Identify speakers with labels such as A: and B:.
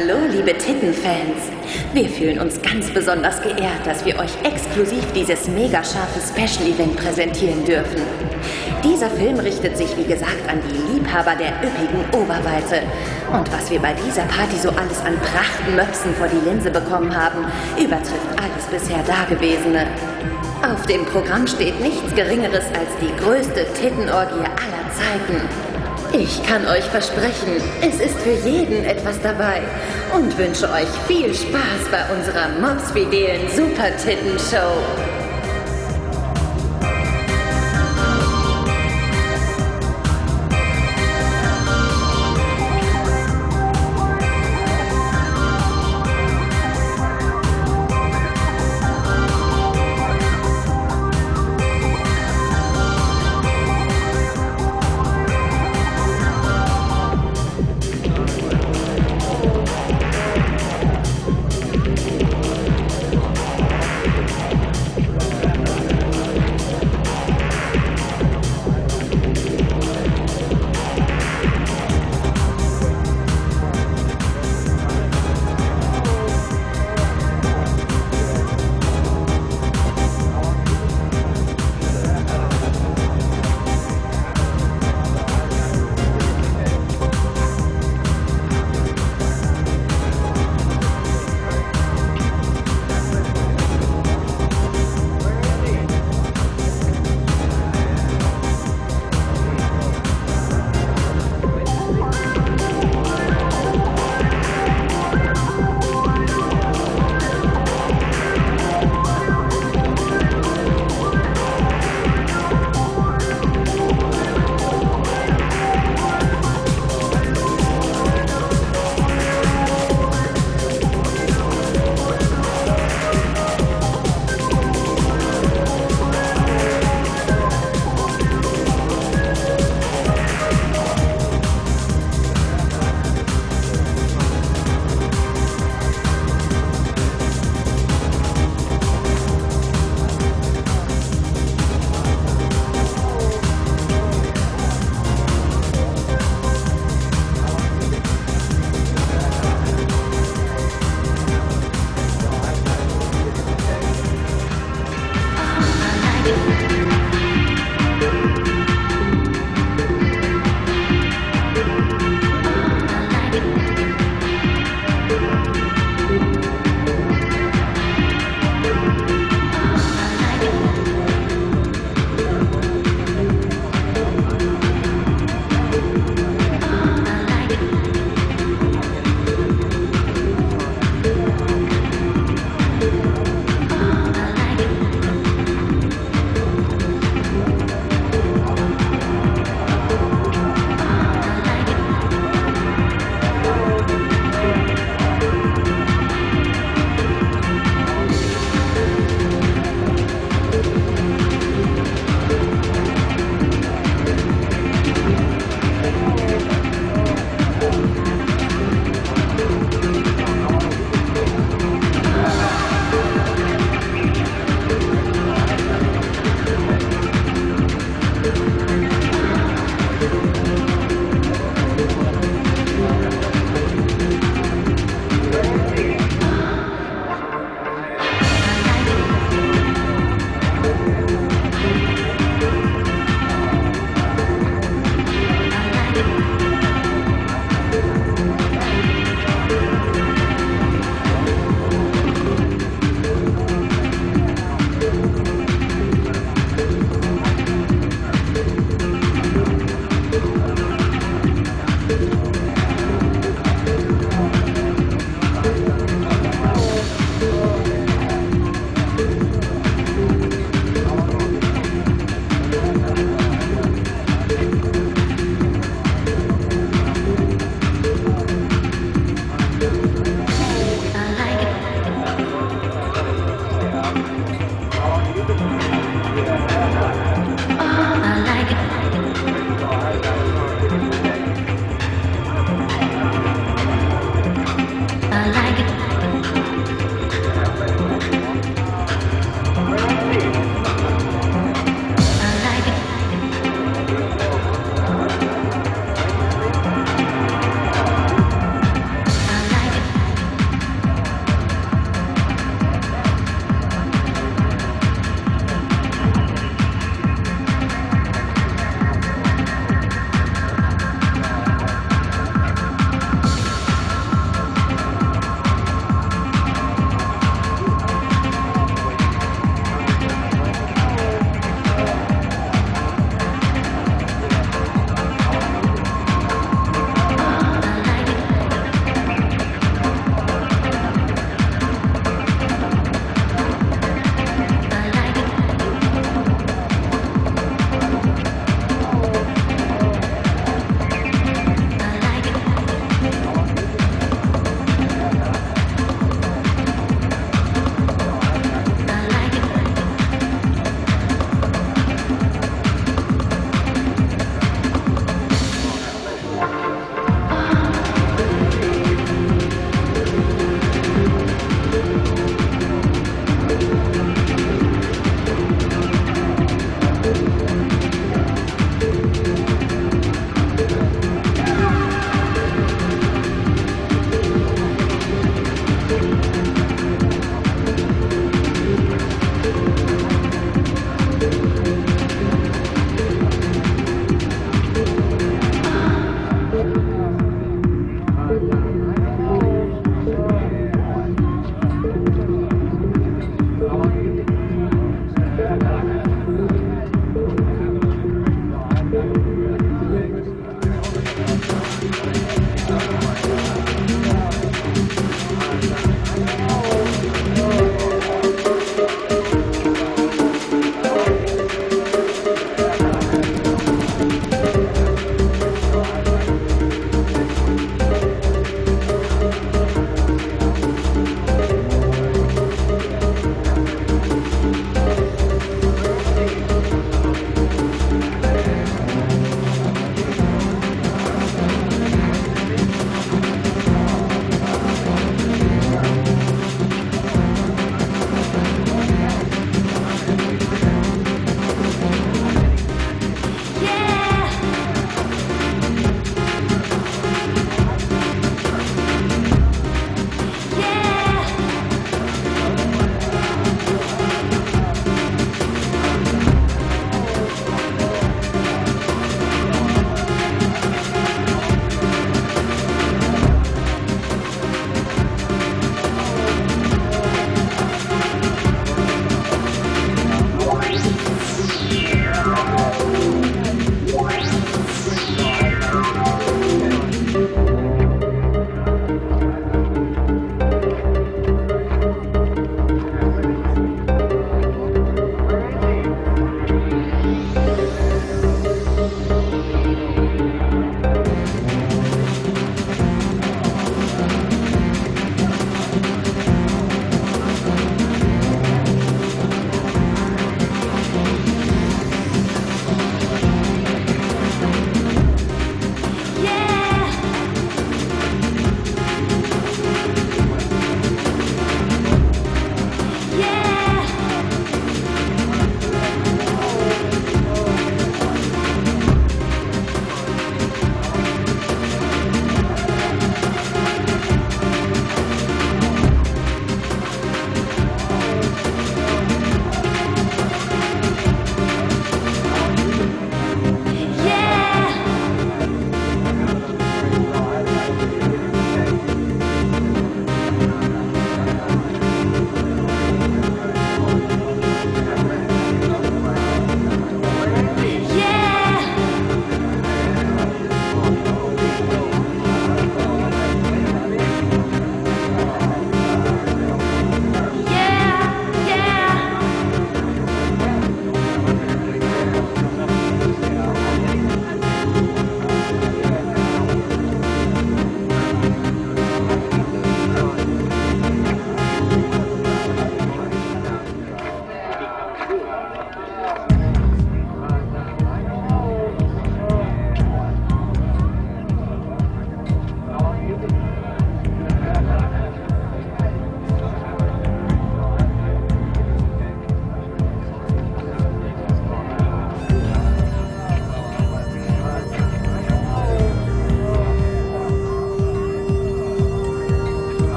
A: Hallo, liebe Tittenfans. Wir fühlen uns ganz besonders geehrt, dass wir euch exklusiv dieses mega scharfe Special-Event präsentieren dürfen. Dieser Film richtet sich, wie gesagt, an die Liebhaber der üppigen Oberweite. Und was wir bei dieser Party so alles an Prachtmöpsen vor die Linse bekommen haben, übertrifft alles bisher Dagewesene. Auf dem Programm steht nichts Geringeres als die größte Tittenorgie aller Zeiten. Ich kann euch versprechen, es ist für jeden etwas dabei und wünsche euch viel Spaß bei unserer mobsfidelen Super-Titten-Show.